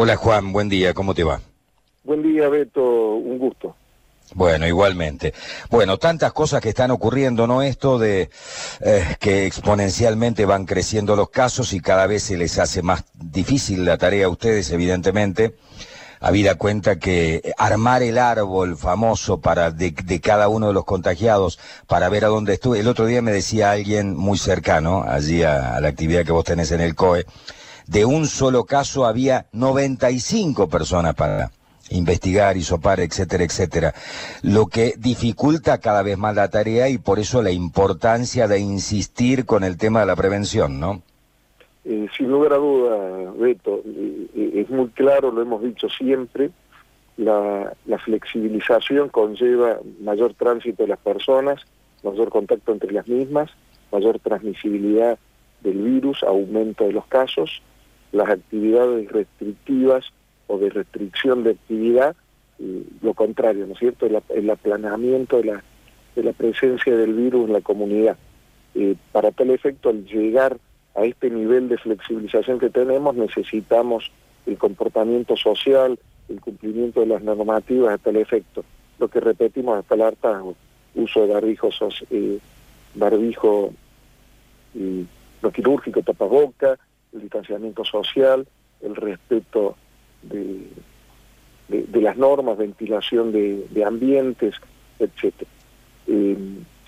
Hola Juan, buen día, ¿cómo te va? Buen día Beto, un gusto. Bueno, igualmente. Bueno, tantas cosas que están ocurriendo, ¿no? Esto de eh, que exponencialmente van creciendo los casos y cada vez se les hace más difícil la tarea a ustedes, evidentemente. Habida cuenta que armar el árbol famoso para de, cada uno de los contagiados para ver a dónde estuve. El otro día me decía alguien muy cercano, allí a, la actividad que vos tenés en el COE, de un solo caso había 95 personas para investigar, isopar, etcétera, etcétera. Lo que dificulta cada vez más la tarea y por eso la importancia de insistir con el tema de la prevención, ¿no? Eh, sin lugar a duda, Beto, eh, eh, es muy claro, lo hemos dicho siempre, la, la, flexibilización conlleva mayor tránsito de las personas, mayor contacto entre las mismas, mayor transmisibilidad del virus, aumento de los casos, las actividades restrictivas o de restricción de actividad, lo contrario, ¿no es cierto?, el, el aplanamiento de la, de la presencia del virus en la comunidad. Eh, para tal efecto, al llegar a este nivel de flexibilización que tenemos, necesitamos el comportamiento social, el cumplimiento de las normativas a tal efecto. Lo que repetimos hasta el hartazgo, uso de barbijo, eh, barbijo quirúrgico, tapaboca, el distanciamiento social, el respeto de, las normas, ventilación de, ambientes, etc. Eh,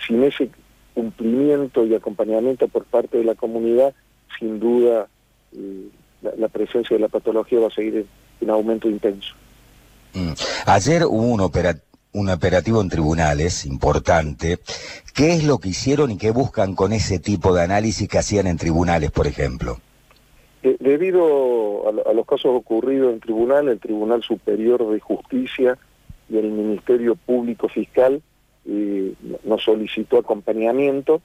sin ese cumplimiento y acompañamiento por parte de la comunidad, sin duda eh, la, presencia de la patología va a seguir en, aumento intenso. Mm. Ayer hubo un operativo en tribunales importante. ¿Qué es lo que hicieron y qué buscan con ese tipo de análisis que hacían en tribunales, por ejemplo? Debido a, los casos ocurridos en tribunal, el Tribunal Superior de Justicia y el Ministerio Público Fiscal eh, nos solicitó acompañamiento,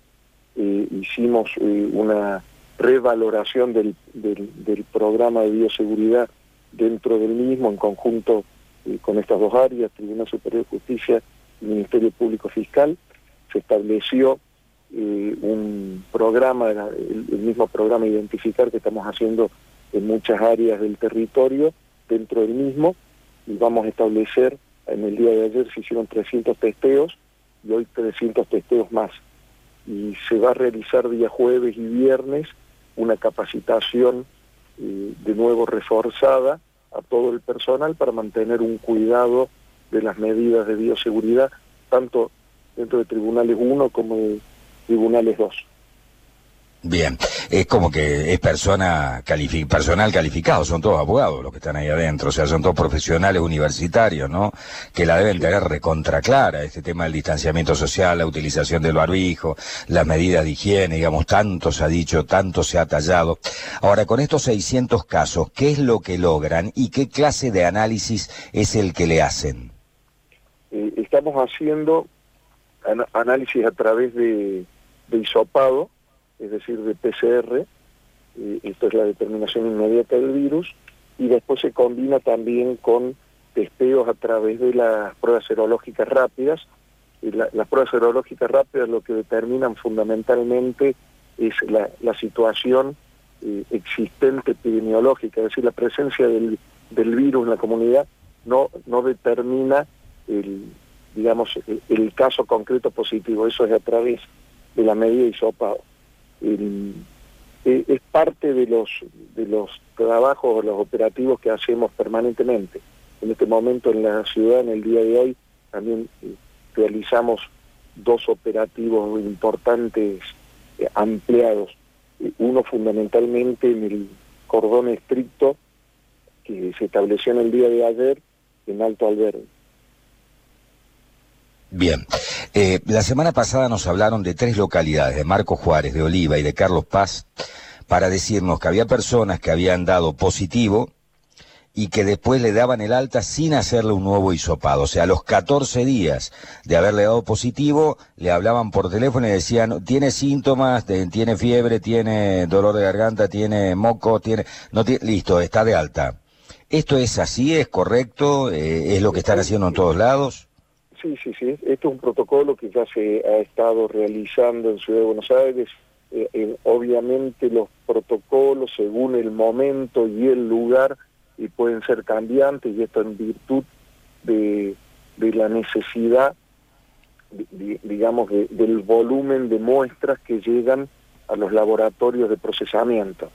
eh, hicimos eh, una revaloración del, programa de bioseguridad dentro del mismo en conjunto con estas dos áreas, Tribunal Superior de Justicia y Ministerio Público Fiscal. Se estableció un programa, el, mismo programa Identificar que estamos haciendo en muchas áreas del territorio, dentro del mismo, y vamos a establecer, en el día de ayer se hicieron 300 testeos y hoy 300 testeos más. Y se va a realizar día jueves y viernes una capacitación eh, de nuevo reforzada a todo el personal para mantener un cuidado de las medidas de bioseguridad, tanto dentro de Tribunales 1 como de tribunales 2. Bien, es como que es persona personal calificado, son todos abogados los que están ahí adentro, o sea, son todos profesionales universitarios, ¿no? Que la deben tener recontra clara, este tema del distanciamiento social, la utilización del barbijo, las medidas de higiene, digamos, tanto se ha dicho, tanto se ha tallado. Ahora, con estos 600 casos, ¿qué es lo que logran y qué clase de análisis es el que le hacen? Eh, estamos haciendo análisis a través de de hisopado, es decir, de PCR, esto es la determinación inmediata del virus, y después se combina también con testeos a través de las pruebas serológicas rápidas. Y las pruebas serológicas rápidas lo que determinan fundamentalmente es la, situación eh, existente epidemiológica, es decir, la presencia del, del virus en la comunidad no, no determina el, digamos, el caso concreto positivo, eso es a través de la medida hisopado. E, es parte de los, de los trabajos o los operativos que hacemos permanentemente. En este momento en la ciudad, en el día de hoy, también eh, realizamos dos operativos importantes eh, ampliados. Eh, uno fundamentalmente en el cordón estricto que se estableció en el día de ayer en Alto Albergue. Bien, eh, la semana pasada nos hablaron de tres localidades, de Marco Juárez, de Oliva y de Carlos Paz, para decirnos que había personas que habían dado positivo y que después le daban el alta sin hacerle un nuevo hisopado. O sea, a los 14 días de haberle dado positivo, le hablaban por teléfono y decían, tiene síntomas, tiene fiebre, tiene dolor de garganta, tiene moco, tiene... No tiene listo, está de alta. ¿Esto es así? ¿Es correcto? Eh, ¿Es lo que están haciendo en todos lados? Sí, sí, sí. Esto es un protocolo que ya se ha estado realizando en Ciudad de Buenos Aires. Eh, eh, obviamente los protocolos, según el momento y el lugar, y pueden ser cambiantes y esto en virtud de, la necesidad, digamos, del volumen de muestras que llegan a los laboratorios de procesamiento.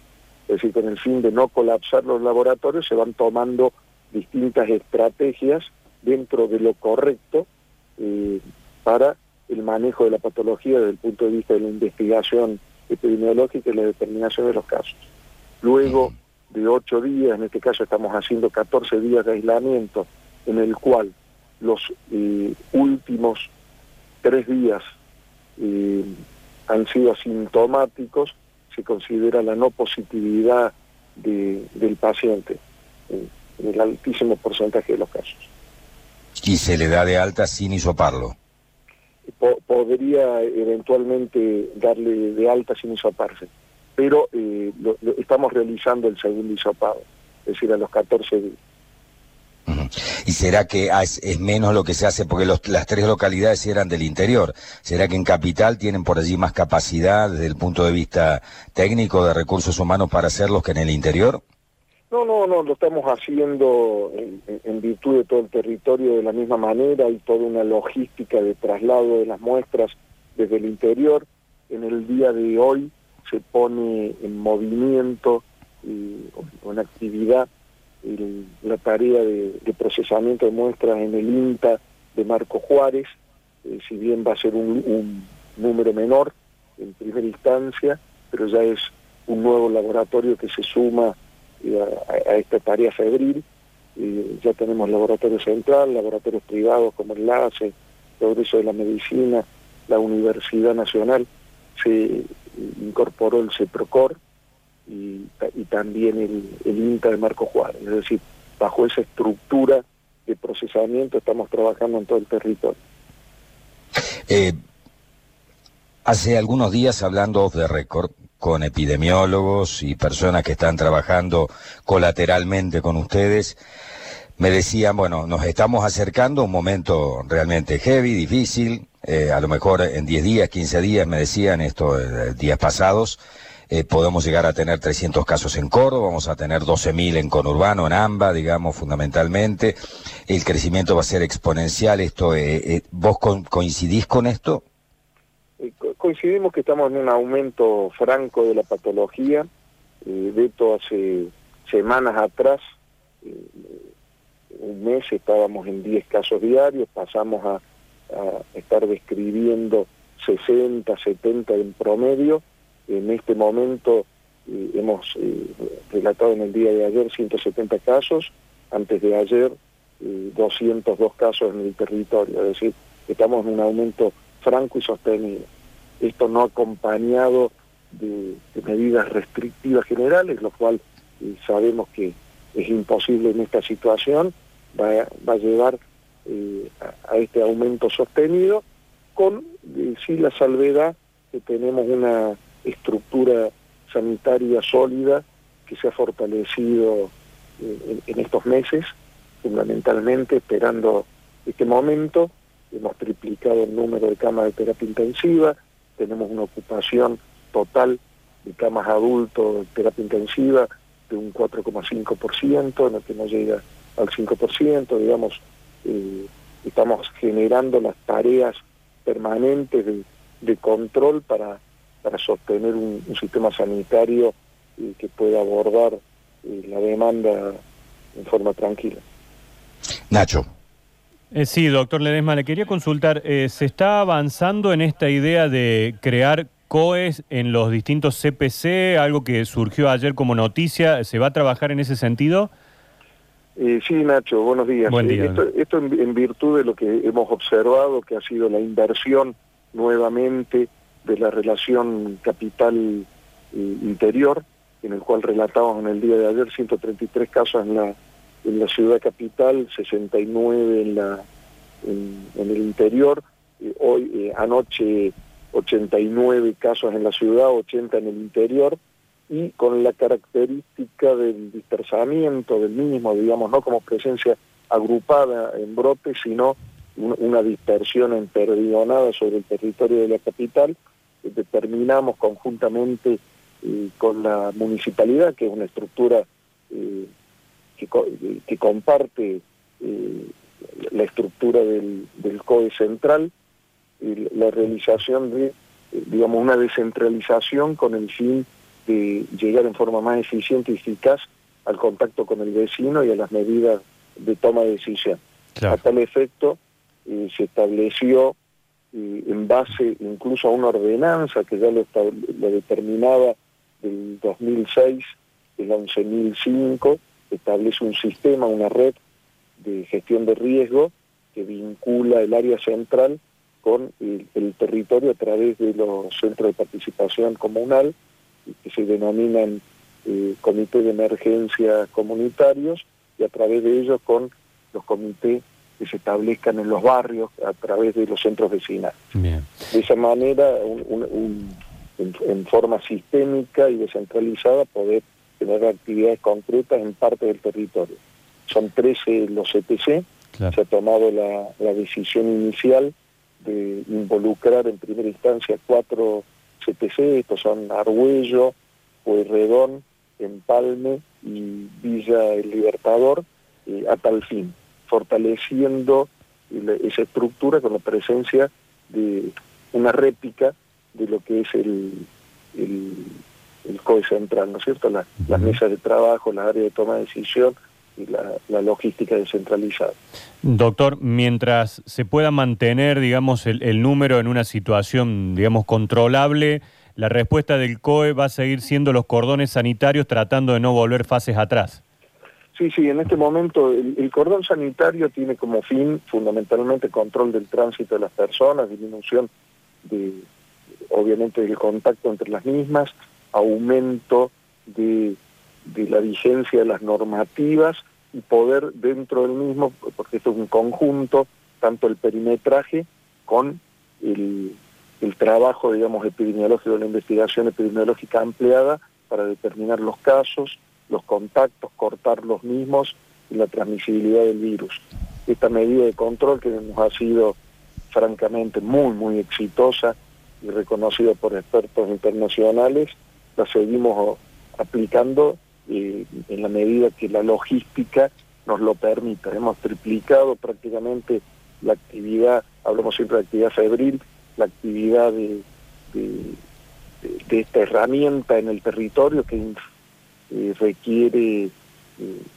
Es decir, con el fin de no colapsar los laboratorios se van tomando distintas estrategias dentro de lo correcto eh, para el manejo de la patología desde el punto de vista de la investigación epidemiológica y la determinación de los casos. Luego de ocho días, en este caso estamos haciendo 14 días de aislamiento, en el cual los eh, últimos tres días eh, han sido asintomáticos, se considera la no positividad del paciente en, el altísimo porcentaje de los casos. ¿Y se le da de alta sin hisoparlo? podría eventualmente darle de alta sin hisoparse, pero eh, estamos realizando el segundo hisopado, es decir, a los 14 días. ¿Y será que es, menos lo que se hace porque las tres localidades eran del interior? ¿Será que en Capital tienen por allí más capacidad desde el punto de vista técnico de recursos humanos para hacerlos que en el interior? No, no, no, lo estamos haciendo en, virtud de todo el territorio de la misma manera, y toda una logística de traslado de las muestras desde el interior. En el día de hoy se pone en movimiento y, una actividad la tarea de, procesamiento de muestras en el INTA de Marco Juárez, eh, si bien va a ser un, número menor en primera instancia, pero ya es un nuevo laboratorio que se suma a, esta tarea febril. ya tenemos laboratorio central, laboratorios privados como Enlace, Progreso de la Medicina, la Universidad Nacional, se incorporó el CEPROCOR, y, también el, el, INTA de Marco Juárez. Es decir, bajo esa estructura de procesamiento estamos trabajando en todo el territorio. Eh, hace algunos días, hablando de récord, con epidemiólogos y personas que están trabajando colateralmente con ustedes, me decían, bueno, nos estamos acercando a un momento realmente heavy, difícil, eh, a lo mejor en 10 días, 15 días, me decían estos eh, días pasados, eh, podemos llegar a tener 300 casos en Córdoba, vamos a tener 12.000 en conurbano, en AMBA, digamos, fundamentalmente. El crecimiento va a ser exponencial. Esto, eh, ¿Vos coincidís con esto? Coincidimos que estamos en un aumento franco de la patología. de esto hace semanas atrás, un mes estábamos en 10 casos diarios, pasamos a, estar describiendo 60, 70 en promedio en este momento eh, hemos eh, relatado en el día de ayer 170 casos, antes de ayer 202 eh, casos en el territorio, es decir, estamos en un aumento franco y sostenido. Esto no acompañado de, medidas restrictivas generales, lo cual sabemos que es imposible en esta situación, va, a llevar a, a, este aumento sostenido, con sí la salvedad que tenemos una estructura sanitaria sólida que se ha fortalecido eh, en, estos meses, fundamentalmente esperando este momento. Hemos triplicado el número de camas de terapia intensiva, tenemos una ocupación total de camas adultos terapia intensiva de un 4,5%, en el que no llega al 5%, digamos, eh, estamos generando las tareas permanentes de control para para sostener un, sistema sanitario eh, que pueda abordar eh, la demanda en forma tranquila. Nacho. Eh, sí, doctor Ledesma, le quería consultar, ¿se está avanzando en esta idea de crear COES en los distintos CPC, algo que surgió ayer como noticia, ¿se va a trabajar en ese sentido? sí, Nacho, buenos días. Buen día. esto, en, virtud de lo que hemos observado, que ha sido la inversión nuevamente de la relación capital-interior, en el cual relatamos en el día de ayer 133 casos en la, en la ciudad capital, 69 en, la, en, el interior, eh, hoy eh, anoche 89 casos en la ciudad, 80 en el interior, y con la característica del dispersamiento del mismo, digamos, no como presencia agrupada en brotes, sino una dispersión emperdionada sobre el territorio de la capital, determinamos conjuntamente eh, con la municipalidad, que es una estructura eh, que, comparte eh, la estructura del, del COE central, la realización de, digamos, una descentralización con el fin de llegar en forma más eficiente y eficaz al contacto con el vecino y a las medidas de toma de decisión. A tal efecto, eh, se estableció eh, en base incluso a una ordenanza que ya lo, lo determinaba del 2006, el 11.005, establece un sistema, una red de gestión de riesgo que vincula el área central con el, territorio a través de los centros de participación comunal, que se denominan eh, comités de emergencia comunitarios, y a través de ellos con los comités que se establezcan en los barrios a través de los centros vecinales. De esa manera, en, forma sistémica y descentralizada, poder tener actividades concretas en parte del territorio. Son 13 los CTC, se ha tomado la, la decisión inicial de involucrar en primera instancia cuatro CTC, estos son Argüello, Pueyrredón, Empalme y Villa El Libertador, eh, a tal fin, fortaleciendo esa estructura con la presencia de una réplica de lo que es el, el, COE central, ¿no es cierto? La, las mesas de trabajo, la área de toma de decisión, la, logística descentralizada. Doctor, mientras se pueda mantener, digamos, el, número en una situación, digamos, controlable, la respuesta del COE va a seguir siendo los cordones sanitarios tratando de no volver fases atrás. Sí, sí, en este momento el, cordón sanitario tiene como fin fundamentalmente control del tránsito de las personas, disminución de, obviamente, del contacto entre las mismas, aumento de de la vigencia de las normativas y poder dentro del mismo, porque esto es un conjunto, tanto el perimetraje con el, trabajo, digamos, epidemiológico, la investigación epidemiológica ampliada para determinar los casos, los contactos, cortar los mismos y la transmisibilidad del virus. Esta medida de control que nos ha sido francamente muy, muy exitosa y reconocida por expertos internacionales, la seguimos aplicando en la medida que la logística nos lo permita. Hemos triplicado prácticamente la actividad, hablamos siempre de actividad febril, la actividad de, de, esta herramienta en el territorio que eh, requiere eh,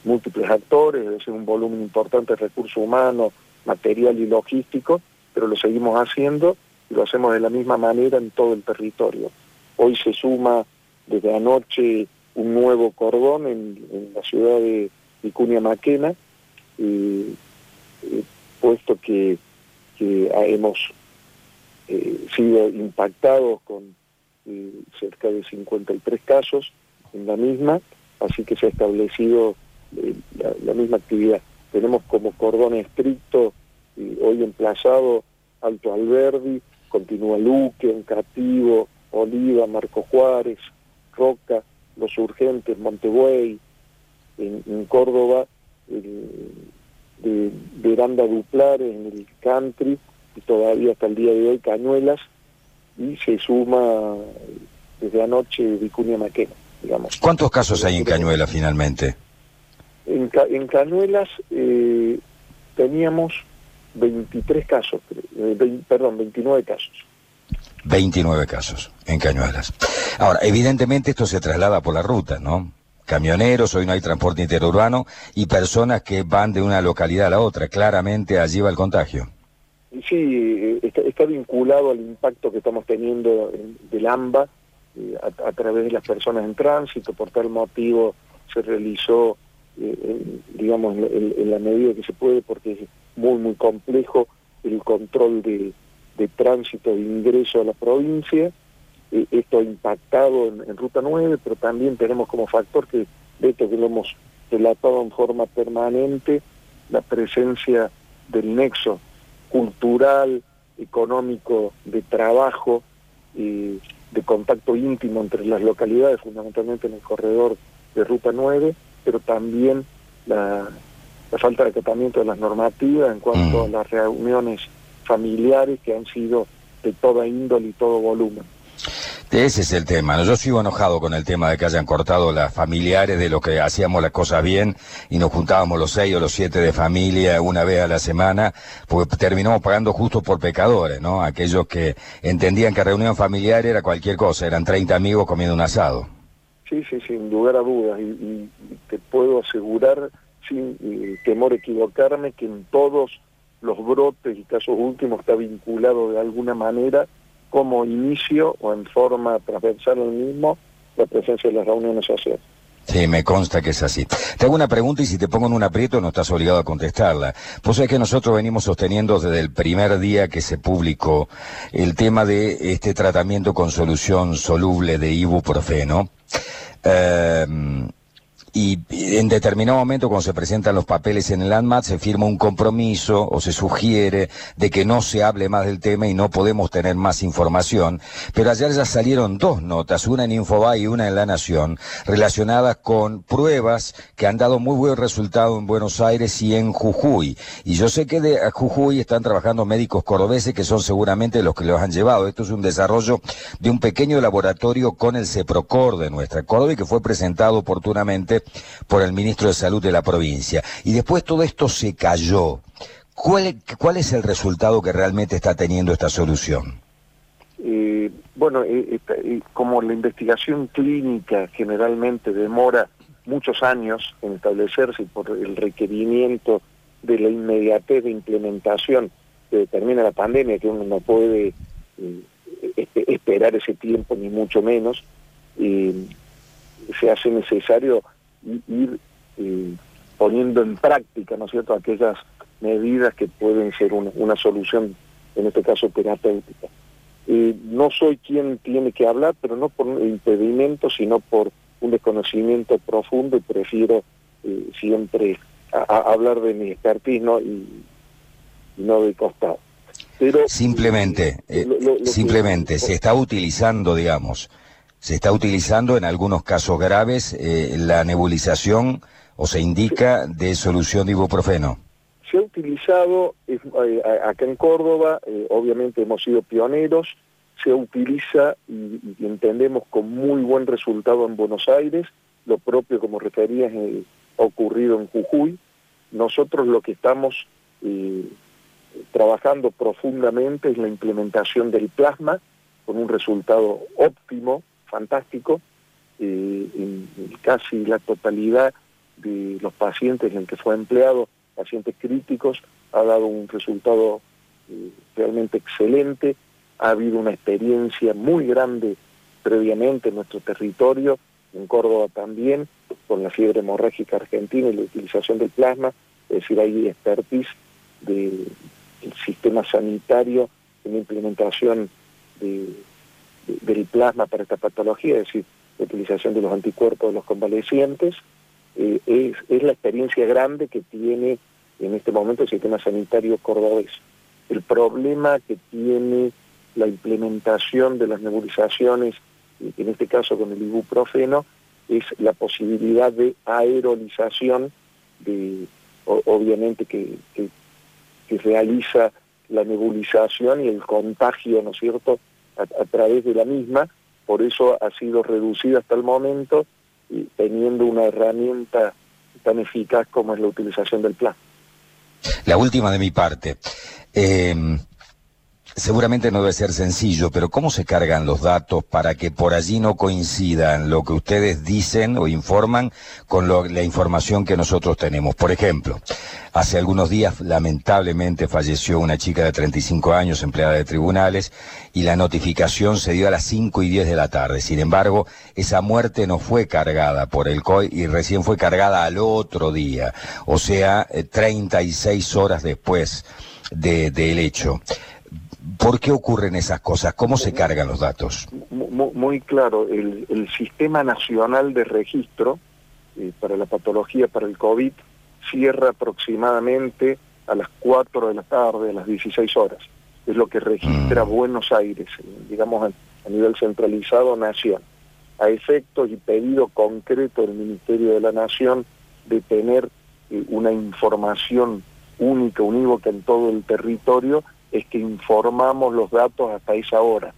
múltiples actores, es un volumen importante de recursos humanos, material y logístico, pero lo seguimos haciendo y lo hacemos de la misma manera en todo el territorio. Hoy se suma desde anoche un nuevo cordón en, la ciudad de Vicuña Maquena, puesto que, hemos eh, sido impactados con eh, cerca de 53 casos en la misma, así que se ha establecido eh, la, misma actividad. Tenemos como cordón estricto hoy emplazado Alto Alberdi, continúa Luque, Encativo, Oliva, Marco Juárez, Roca, los Urgentes, Montebuey, en, Córdoba, de Veranda Duplares, en el country, y todavía hasta el día de hoy Cañuelas, y se suma desde anoche Vicuña Maquena, digamos. ¿Cuántos casos hay en Cañuelas finalmente? En, en Cañuelas eh, teníamos 23 casos, eh, perdón, 29 casos. 29 casos en Cañuelas. Ahora, evidentemente esto se traslada por la ruta, ¿no? Camioneros, hoy no hay transporte interurbano, y personas que van de una localidad a la otra. Claramente allí va el contagio. Sí, está, vinculado al impacto que estamos teniendo del AMBA eh, a, través de las personas en tránsito. Por tal motivo se realizó, eh, digamos, en la medida que se puede, porque es muy, muy complejo el control de de tránsito de ingreso a la provincia. Eh, esto ha impactado en, Ruta 9, pero también tenemos como factor que, de esto que lo hemos relatado en forma permanente, la presencia del nexo cultural, económico, de trabajo, y de contacto íntimo entre las localidades, fundamentalmente en el corredor de Ruta 9, pero también la, la falta de acatamiento de las normativas en cuanto mm. a las reuniones familiares que han sido de toda índole y todo volumen. Ese es el tema. Yo sigo enojado con el tema de que hayan cortado las familiares de lo que hacíamos las cosas bien y nos juntábamos los seis o los siete de familia una vez a la semana, porque terminamos pagando justo por pecadores, ¿no? Aquellos que entendían que reunión familiar era cualquier cosa, eran 30 amigos comiendo un asado. Sí, sí, sin lugar a dudas. Y, te puedo asegurar, sin eh, temor a equivocarme, que en todos los brotes y casos últimos está vinculado de alguna manera como inicio o en forma transversal al mismo la presencia de las reuniones sociales. Sí, me consta que es así. Te hago una pregunta y si te pongo en un aprieto no estás obligado a contestarla. Pues es que nosotros venimos sosteniendo desde el primer día que se publicó el tema de este tratamiento con solución soluble de ibuprofeno. Eh, y en determinado momento cuando se presentan los papeles en el ANMAT se firma un compromiso o se sugiere de que no se hable más del tema y no podemos tener más información. Pero ayer ya salieron dos notas, una en Infobae y una en La Nación, relacionadas con pruebas que han dado muy buen resultado en Buenos Aires y en Jujuy. Y yo sé que de Jujuy están trabajando médicos cordobeses que son seguramente los que los han llevado. Esto es un desarrollo de un pequeño laboratorio con el CEPROCOR de nuestra Córdoba y que fue presentado oportunamente por el ministro de Salud de la provincia. Y después todo esto se cayó. ¿Cuál, cuál es el resultado que realmente está teniendo esta solución? Eh, bueno, eh, eh, como la investigación clínica generalmente demora muchos años en establecerse por el requerimiento de la inmediatez de implementación que determina la pandemia, que uno no puede esperar ese tiempo ni mucho menos, se hace necesario ir eh, poniendo en práctica, ¿no es cierto?, aquellas medidas que pueden ser una, solución, en este caso terapéutica. Eh, no soy quien tiene que hablar, pero no por impedimento, sino por un desconocimiento profundo y prefiero eh, siempre hablar de mi expertise y, no de costado. Pero, simplemente, simplemente, se está utilizando, digamos, se está utilizando en algunos casos graves eh, la nebulización o se indica de solución de ibuprofeno. Se ha utilizado eh, acá en Córdoba, eh, obviamente hemos sido pioneros, se utiliza y, entendemos con muy buen resultado en Buenos Aires, lo propio como referías ha ocurrido en Jujuy. Nosotros lo que estamos trabajando profundamente es la implementación del plasma con un resultado óptimo fantástico, eh, en, casi la totalidad de los pacientes en que fue empleado, pacientes críticos, ha dado un resultado eh, realmente excelente, ha habido una experiencia muy grande previamente en nuestro territorio, en Córdoba también, con la fiebre hemorrágica argentina y la utilización del plasma, es decir, hay expertise del sistema sanitario en la implementación de del plasma para esta patología, es decir, la utilización de los anticuerpos de los convalecientes, eh, es, la experiencia grande que tiene en este momento el sistema sanitario cordobés. El problema que tiene la implementación de las nebulizaciones, en este caso con el ibuprofeno, es la posibilidad de aerolización, de, obviamente que realiza la nebulización y el contagio, ¿no es cierto?, a, través de la misma, por eso ha sido reducida hasta el momento, y teniendo una herramienta tan eficaz como es la utilización del plan. La última de mi parte. Eh, Seguramente no debe ser sencillo, pero ¿cómo se cargan los datos para que por allí no coincidan lo que ustedes dicen o informan con la información que nosotros tenemos? Por ejemplo, hace algunos días lamentablemente falleció una chica de 35 años, empleada de tribunales, y la notificación se dio a las 5 y 10 de la tarde. Sin embargo, esa muerte no fue cargada por el COI y recién fue cargada al otro día, o sea, 36 eh, horas después del hecho. ¿Por qué ocurren esas cosas? ¿Cómo se cargan los datos? Muy, claro, el, Sistema Nacional de Registro eh, para la patología, para el COVID, cierra aproximadamente a las 4 de la tarde, a las 16 horas. Es lo que registra mm. Buenos Aires, digamos a, nivel centralizado, Nación. A efectos y pedido concreto del Ministerio de la Nación de tener eh, una información única, unívoca en todo el territorio, es que informamos los datos hasta esa hora.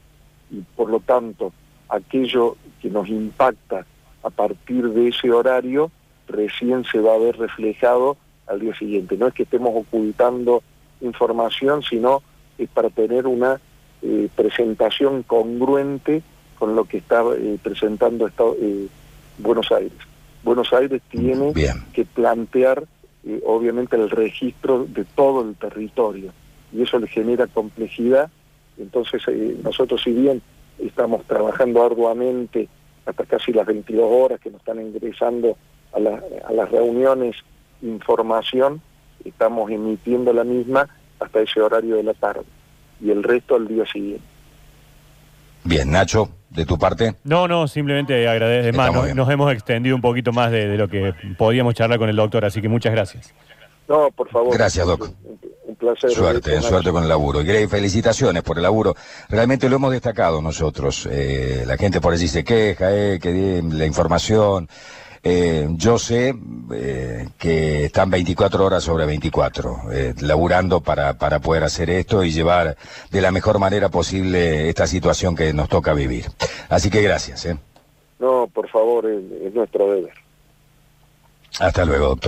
Y por lo tanto, aquello que nos impacta a partir de ese horario recién se va a ver reflejado al día siguiente. No es que estemos ocultando información, sino es para tener una eh, presentación congruente con lo que está eh, presentando eh, Buenos Aires. Buenos Aires tiene que plantear, obviamente, el registro de todo el territorio y eso le genera complejidad. Entonces, nosotros, si bien estamos trabajando arduamente hasta casi las 22 horas que nos están ingresando a, a las reuniones información, estamos emitiendo la misma hasta ese horario de la tarde y el resto al día siguiente. Bien, Nacho, de tu parte. No, no, simplemente agradecer. Más, nos, hemos extendido un poquito más de, lo que podíamos charlar con el doctor, así que muchas gracias. No, por favor. Gracias, doctor. Placer. Suerte, suerte con el laburo. Y felicitaciones por el laburo. Realmente lo hemos destacado nosotros. Eh, la gente por allí se queja, eh, que la información. Eh, yo sé eh, que están 24 horas sobre 24, eh, laburando para, para poder hacer esto y llevar de la mejor manera posible esta situación que nos toca vivir. Así que gracias. No, por favor, es nuestro deber. Hasta luego, doctor.